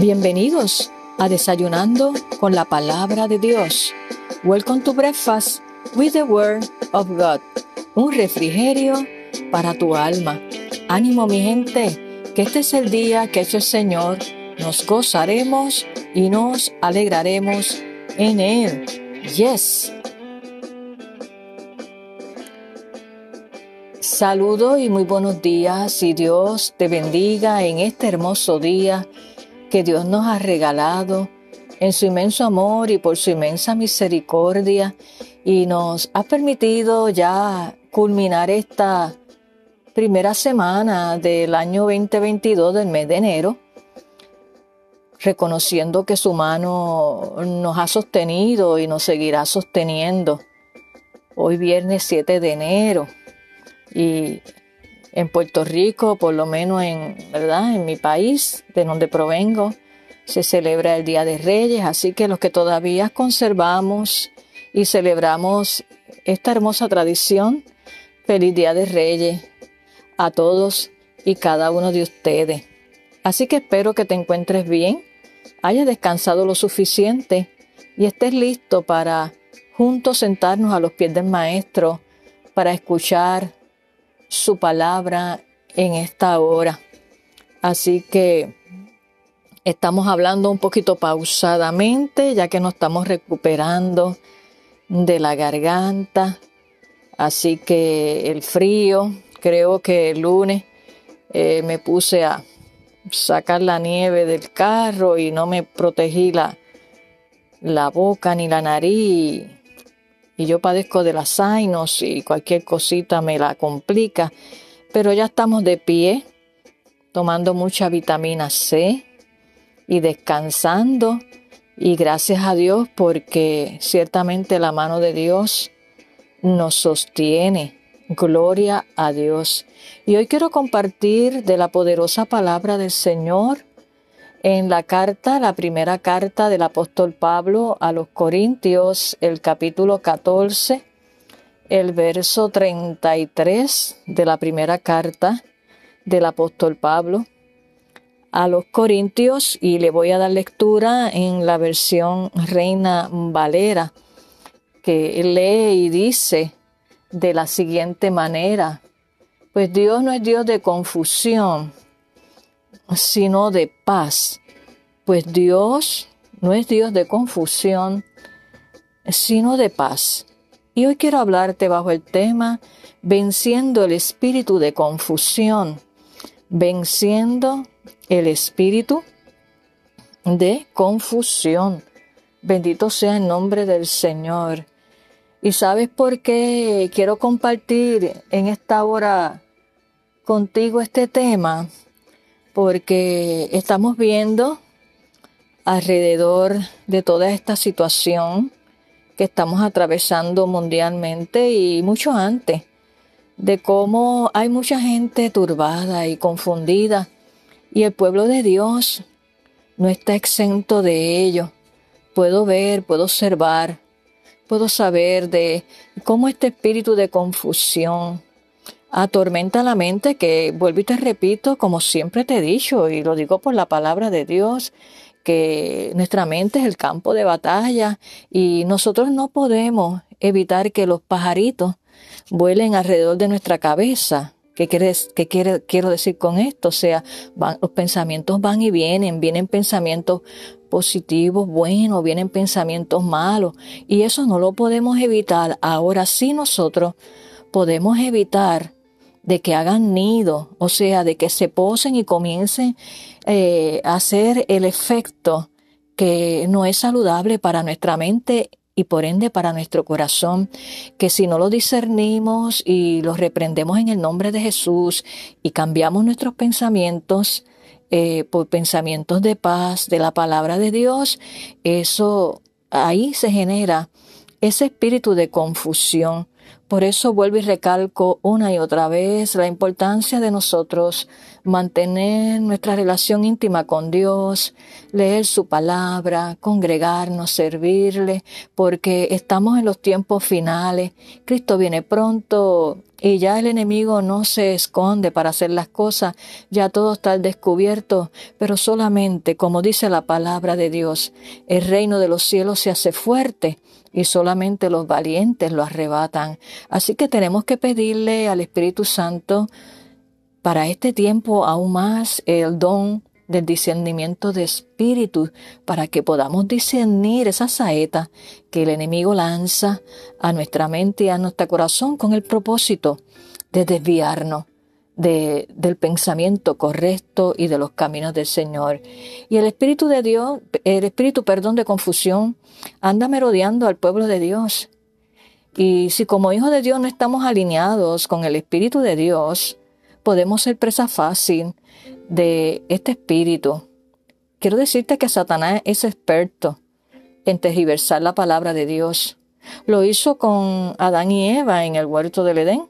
Bienvenidos a Desayunando con la Palabra de Dios. Welcome to Breakfast with the Word of God. Un refrigerio para tu alma. Ánimo mi gente, que este es el día que ha hecho el Señor. Nos gozaremos y nos alegraremos en Él. Yes. Saludo y muy buenos días y Dios te bendiga en este hermoso día que Dios nos ha regalado en su inmenso amor y por su inmensa misericordia y nos ha permitido ya culminar esta primera semana del año 2022 del mes de enero, reconociendo que su mano nos ha sostenido y nos seguirá sosteniendo. Hoy viernes 7 de enero y en Puerto Rico, por lo menos en, ¿verdad? en mi país, de donde provengo, se celebra el Día de Reyes, así que los que todavía conservamos y celebramos esta hermosa tradición, feliz Día de Reyes a todos y cada uno de ustedes. Así que espero que te encuentres bien, hayas descansado lo suficiente y estés listo para juntos sentarnos a los pies del Maestro para escuchar su palabra en esta hora. Así que estamos hablando un poquito pausadamente, ya que nos estamos recuperando de la garganta. Así que el frío, creo que el lunes eh, me puse a sacar la nieve del carro y no me protegí la, la boca ni la nariz y yo padezco de las sainos y cualquier cosita me la complica, pero ya estamos de pie, tomando mucha vitamina C y descansando y gracias a Dios porque ciertamente la mano de Dios nos sostiene. Gloria a Dios. Y hoy quiero compartir de la poderosa palabra del Señor en la carta, la primera carta del apóstol Pablo a los Corintios, el capítulo 14, el verso 33 de la primera carta del apóstol Pablo a los Corintios y le voy a dar lectura en la versión Reina Valera que lee y dice de la siguiente manera, pues Dios no es Dios de confusión, sino de paz, pues Dios no es Dios de confusión, sino de paz. Y hoy quiero hablarte bajo el tema venciendo el espíritu de confusión, venciendo el espíritu de confusión. Bendito sea el nombre del Señor. ¿Y sabes por qué quiero compartir en esta hora contigo este tema? Porque estamos viendo alrededor de toda esta situación que estamos atravesando mundialmente y mucho antes, de cómo hay mucha gente turbada y confundida y el pueblo de Dios no está exento de ello. Puedo ver, puedo observar, puedo saber de cómo este espíritu de confusión, atormenta la mente que, vuelvo y te repito, como siempre te he dicho, y lo digo por la palabra de Dios, que nuestra mente es el campo de batalla y nosotros no podemos evitar que los pajaritos vuelen alrededor de nuestra cabeza. ¿Qué, quieres, qué quiere, quiero decir con esto? O sea, van, los pensamientos van y vienen, vienen pensamientos positivos, buenos, vienen pensamientos malos, y eso no lo podemos evitar. Ahora sí nosotros podemos evitar de que hagan nido, o sea, de que se posen y comiencen eh, a hacer el efecto que no es saludable para nuestra mente y por ende para nuestro corazón, que si no lo discernimos y lo reprendemos en el nombre de Jesús y cambiamos nuestros pensamientos eh, por pensamientos de paz, de la palabra de Dios, eso ahí se genera ese espíritu de confusión Por eso vuelvo y recalco una y otra vez la importancia de nosotros mantener nuestra relación íntima con Dios, leer su palabra, congregarnos, servirle, porque estamos en los tiempos finales. Cristo viene pronto y ya el enemigo no se esconde para hacer las cosas, ya todo está al descubierto, pero solamente, como dice la palabra de Dios, el reino de los cielos se hace fuerte y solamente los valientes lo arrebatan. Así que tenemos que pedirle al Espíritu Santo para este tiempo aún más el don del discernimiento de espíritu para que podamos discernir esa saeta que el enemigo lanza a nuestra mente y a nuestro corazón con el propósito de desviarnos de, del pensamiento correcto y de los caminos del Señor. Y el Espíritu de Dios, el Espíritu, perdón, de confusión, anda merodeando al pueblo de Dios. Y si como hijos de Dios no estamos alineados con el Espíritu de Dios, podemos ser presa fácil de este espíritu. Quiero decirte que Satanás es experto en tergiversar la palabra de Dios. Lo hizo con Adán y Eva en el huerto del Edén.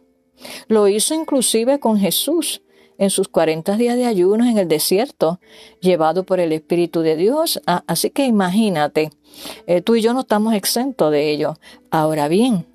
Lo hizo inclusive con Jesús en sus 40 días de ayuno en el desierto, llevado por el Espíritu de Dios. Ah, así que imagínate, eh, tú y yo no estamos exentos de ello. Ahora bien,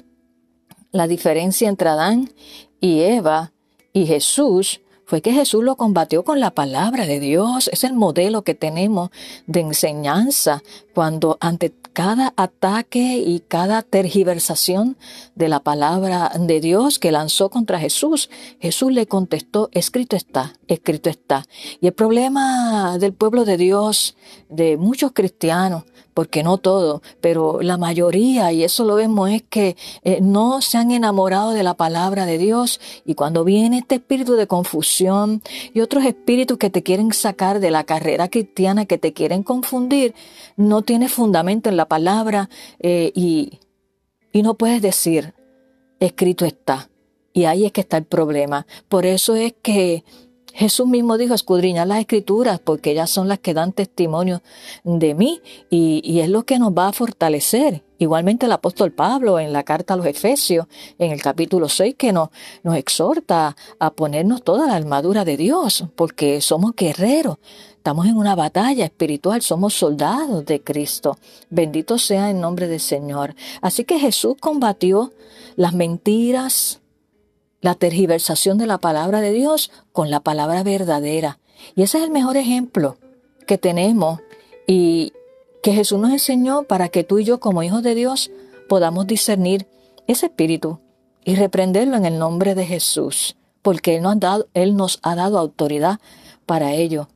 la diferencia entre Adán y Eva y Jesús fue que Jesús lo combatió con la palabra de Dios. Es el modelo que tenemos de enseñanza cuando ante cada ataque y cada tergiversación de la palabra de Dios que lanzó contra Jesús, Jesús le contestó, escrito está, escrito está. Y el problema del pueblo de Dios, de muchos cristianos, porque no todo, pero la mayoría, y eso lo vemos, es que eh, no se han enamorado de la palabra de Dios y cuando viene este espíritu de confusión y otros espíritus que te quieren sacar de la carrera cristiana, que te quieren confundir, no tiene fundamento en la palabra eh, y, y no puedes decir, escrito está. Y ahí es que está el problema. Por eso es que Jesús mismo dijo, escudriñar las escrituras porque ellas son las que dan testimonio de mí y, es lo que nos va a fortalecer. Igualmente el apóstol Pablo en la carta a los Efesios, en el capítulo 6, que nos, nos exhorta a ponernos toda la armadura de Dios, porque somos guerreros, estamos en una batalla espiritual, somos soldados de Cristo. Bendito sea el nombre del Señor. Así que Jesús combatió las mentiras, la tergiversación de la palabra de Dios con la palabra verdadera. Y ese es el mejor ejemplo que tenemos y que Jesús nos enseñó para que tú y yo como hijos de Dios podamos discernir ese espíritu y reprenderlo en el nombre de Jesús, porque Él nos ha dado, Él nos ha dado autoridad para ello.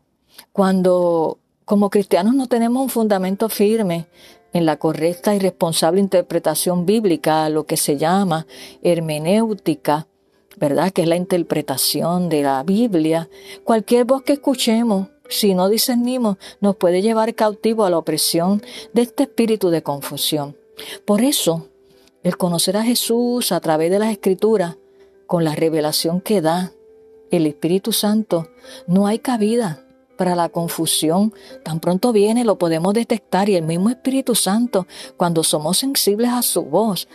Cuando como cristianos no tenemos un fundamento firme en la correcta y responsable interpretación bíblica, lo que se llama hermenéutica, ¿verdad? Que es la interpretación de la Biblia. Cualquier voz que escuchemos, si no discernimos, nos puede llevar cautivo a la opresión de este espíritu de confusión. Por eso, el conocer a Jesús a través de las Escrituras, con la revelación que da el Espíritu Santo, no hay cabida para la confusión. Tan pronto viene, lo podemos detectar y el mismo Espíritu Santo, cuando somos sensibles a su voz,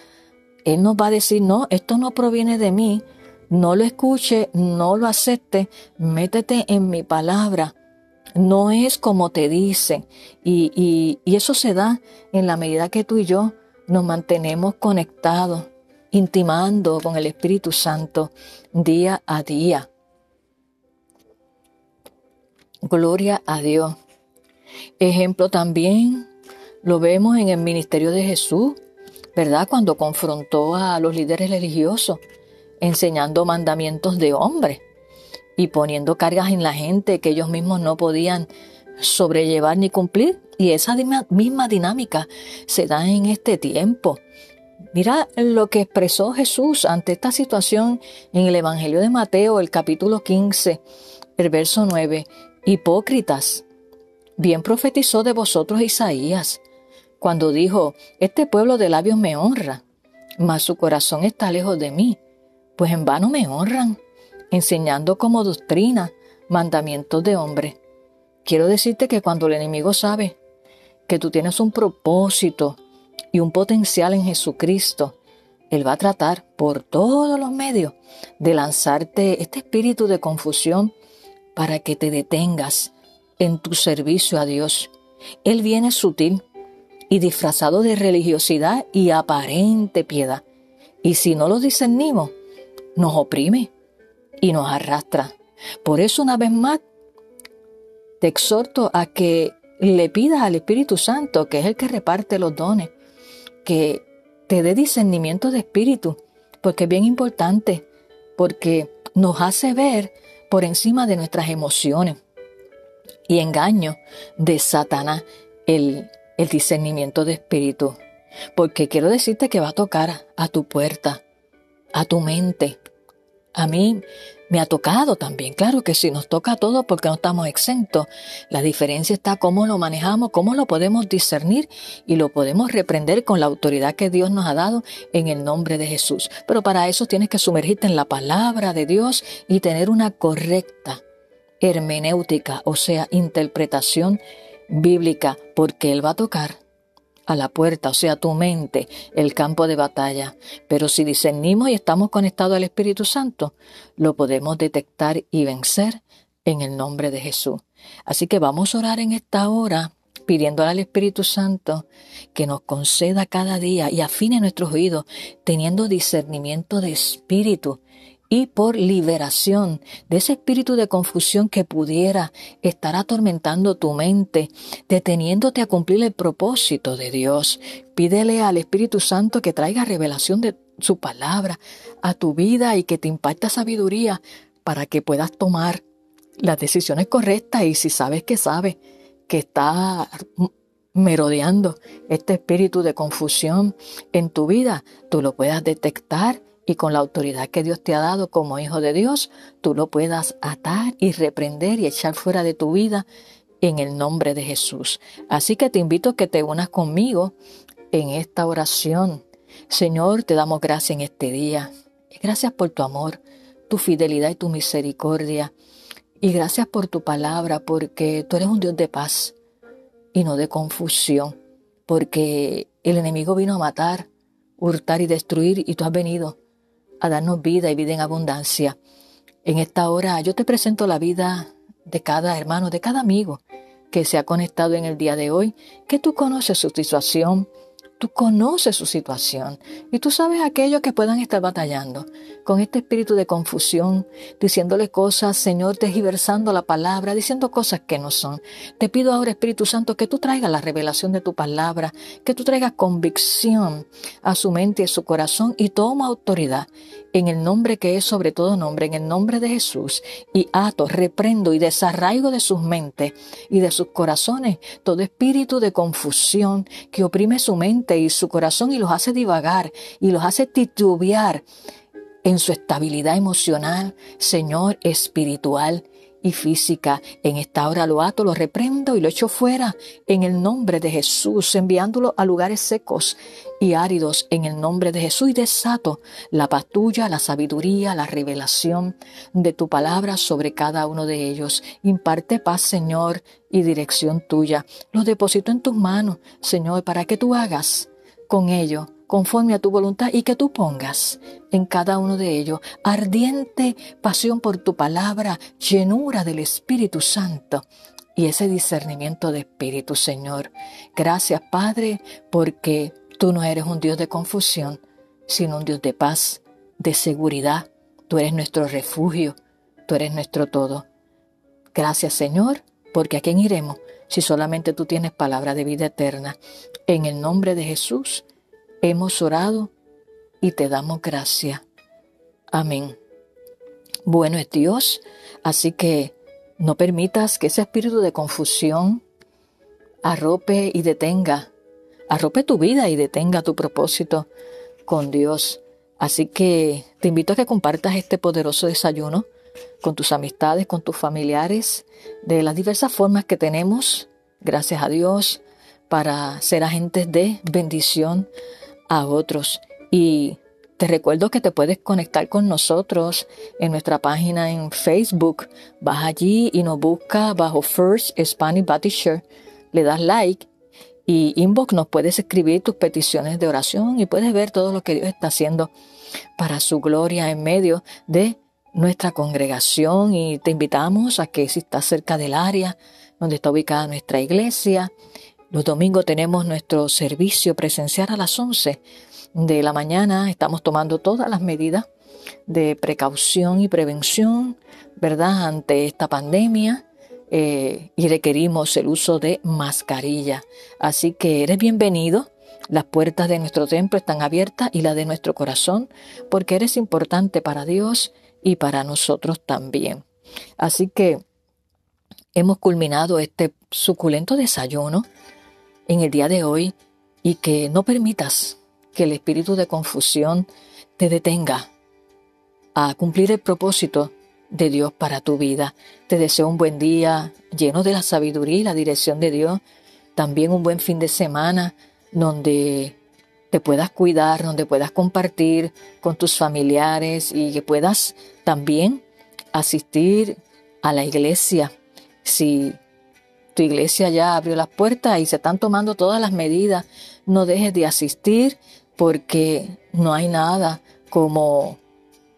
Él nos va a decir, no, esto no proviene de mí, no lo escuche, no lo acepte, métete en mi palabra. No es como te dice. Y, y eso se da en la medida que tú y yo nos mantenemos conectados, intimando con el Espíritu Santo día a día. Gloria a Dios. Ejemplo también lo vemos en el ministerio de Jesús, ¿verdad? Cuando confrontó a los líderes religiosos enseñando mandamientos de hombre y poniendo cargas en la gente que ellos mismos no podían sobrellevar ni cumplir. Y esa misma dinámica se da en este tiempo. Mira lo que expresó Jesús ante esta situación en el Evangelio de Mateo, el capítulo 15, el verso 9. Hipócritas, bien profetizó de vosotros Isaías, cuando dijo, este pueblo de labios me honra, mas su corazón está lejos de mí pues en vano me honran, enseñando como doctrina mandamientos de hombre. Quiero decirte que cuando el enemigo sabe que tú tienes un propósito y un potencial en Jesucristo, Él va a tratar por todos los medios de lanzarte este espíritu de confusión para que te detengas en tu servicio a Dios. Él viene sutil y disfrazado de religiosidad y aparente piedad. Y si no lo discernimos, nos oprime y nos arrastra. Por eso una vez más te exhorto a que le pidas al Espíritu Santo, que es el que reparte los dones, que te dé discernimiento de espíritu, porque es bien importante, porque nos hace ver por encima de nuestras emociones y engaño de Satanás el, el discernimiento de espíritu. Porque quiero decirte que va a tocar a tu puerta, a tu mente. A mí me ha tocado también, claro que sí, nos toca a todos porque no estamos exentos. La diferencia está cómo lo manejamos, cómo lo podemos discernir y lo podemos reprender con la autoridad que Dios nos ha dado en el nombre de Jesús. Pero para eso tienes que sumergirte en la palabra de Dios y tener una correcta hermenéutica, o sea, interpretación bíblica, porque Él va a tocar a la puerta, o sea, tu mente, el campo de batalla. Pero si discernimos y estamos conectados al Espíritu Santo, lo podemos detectar y vencer en el nombre de Jesús. Así que vamos a orar en esta hora pidiéndole al Espíritu Santo que nos conceda cada día y afine nuestros oídos, teniendo discernimiento de espíritu y por liberación de ese espíritu de confusión que pudiera estar atormentando tu mente, deteniéndote a cumplir el propósito de Dios. Pídele al Espíritu Santo que traiga revelación de su palabra a tu vida y que te impacte sabiduría para que puedas tomar las decisiones correctas y si sabes que sabes que está merodeando este espíritu de confusión en tu vida, tú lo puedas detectar y con la autoridad que Dios te ha dado como hijo de Dios, tú lo puedas atar y reprender y echar fuera de tu vida en el nombre de Jesús. Así que te invito a que te unas conmigo en esta oración. Señor, te damos gracias en este día. Gracias por tu amor, tu fidelidad y tu misericordia. Y gracias por tu palabra, porque tú eres un Dios de paz y no de confusión, porque el enemigo vino a matar, hurtar y destruir, y tú has venido a darnos vida y vida en abundancia. En esta hora yo te presento la vida de cada hermano, de cada amigo que se ha conectado en el día de hoy, que tú conoces su situación, Tú conoces su situación y tú sabes aquellos que puedan estar batallando con este espíritu de confusión, diciéndole cosas, Señor, desgiversando la palabra, diciendo cosas que no son. Te pido ahora, Espíritu Santo, que tú traigas la revelación de tu palabra, que tú traigas convicción a su mente y a su corazón y toma autoridad en el nombre que es sobre todo nombre, en el nombre de Jesús, y ato, reprendo y desarraigo de sus mentes y de sus corazones todo espíritu de confusión que oprime su mente y su corazón y los hace divagar y los hace titubear en su estabilidad emocional, Señor, espiritual y física. En esta hora lo ato, lo reprendo y lo echo fuera en el nombre de Jesús, enviándolo a lugares secos y áridos en el nombre de Jesús y desato la paz tuya, la sabiduría, la revelación de tu palabra sobre cada uno de ellos. Imparte paz, Señor, y dirección tuya. Los deposito en tus manos, Señor, para que tú hagas con ello conforme a tu voluntad y que tú pongas en cada uno de ellos ardiente pasión por tu palabra, llenura del Espíritu Santo y ese discernimiento de Espíritu, Señor. Gracias, Padre, porque tú no eres un Dios de confusión, sino un Dios de paz, de seguridad. Tú eres nuestro refugio, tú eres nuestro todo. Gracias, Señor, porque a quién iremos si solamente tú tienes palabra de vida eterna. En el nombre de Jesús, Hemos orado y te damos gracia. Amén. Bueno es Dios, así que no permitas que ese espíritu de confusión arrope y detenga, arrope tu vida y detenga tu propósito con Dios. Así que te invito a que compartas este poderoso desayuno con tus amistades, con tus familiares, de las diversas formas que tenemos, gracias a Dios, para ser agentes de bendición a otros. Y te recuerdo que te puedes conectar con nosotros en nuestra página en Facebook. Vas allí y nos busca bajo First Spanish Baptist. Le das like y inbox nos puedes escribir tus peticiones de oración y puedes ver todo lo que Dios está haciendo para su gloria en medio de nuestra congregación y te invitamos a que si estás cerca del área donde está ubicada nuestra iglesia, los domingos tenemos nuestro servicio presencial a las 11 de la mañana. Estamos tomando todas las medidas de precaución y prevención, ¿verdad?, ante esta pandemia. Eh, y requerimos el uso de mascarilla. Así que eres bienvenido. Las puertas de nuestro templo están abiertas y las de nuestro corazón, porque eres importante para Dios y para nosotros también. Así que hemos culminado este suculento desayuno en el día de hoy y que no permitas que el espíritu de confusión te detenga a cumplir el propósito de Dios para tu vida. Te deseo un buen día lleno de la sabiduría y la dirección de Dios. También un buen fin de semana donde te puedas cuidar, donde puedas compartir con tus familiares y que puedas también asistir a la iglesia. Si tu iglesia ya abrió las puertas y se están tomando todas las medidas, no dejes de asistir porque no hay nada como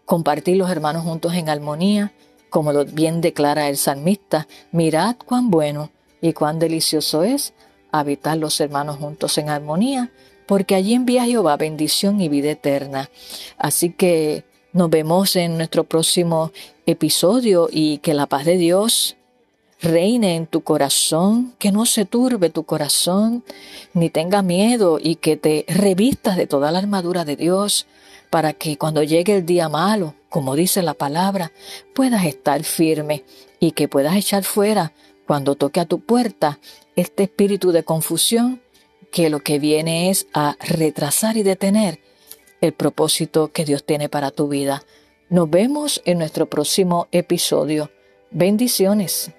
compartir los hermanos juntos en armonía, como lo bien declara el salmista, mirad cuán bueno y cuán delicioso es habitar los hermanos juntos en armonía, porque allí envía Jehová bendición y vida eterna. Así que nos vemos en nuestro próximo episodio y que la paz de Dios reine en tu corazón, que no se turbe tu corazón, ni tenga miedo y que te revistas de toda la armadura de Dios para que cuando llegue el día malo, como dice la palabra, puedas estar firme y que puedas echar fuera cuando toque a tu puerta este espíritu de confusión que lo que viene es a retrasar y detener el propósito que Dios tiene para tu vida. Nos vemos en nuestro próximo episodio. Bendiciones.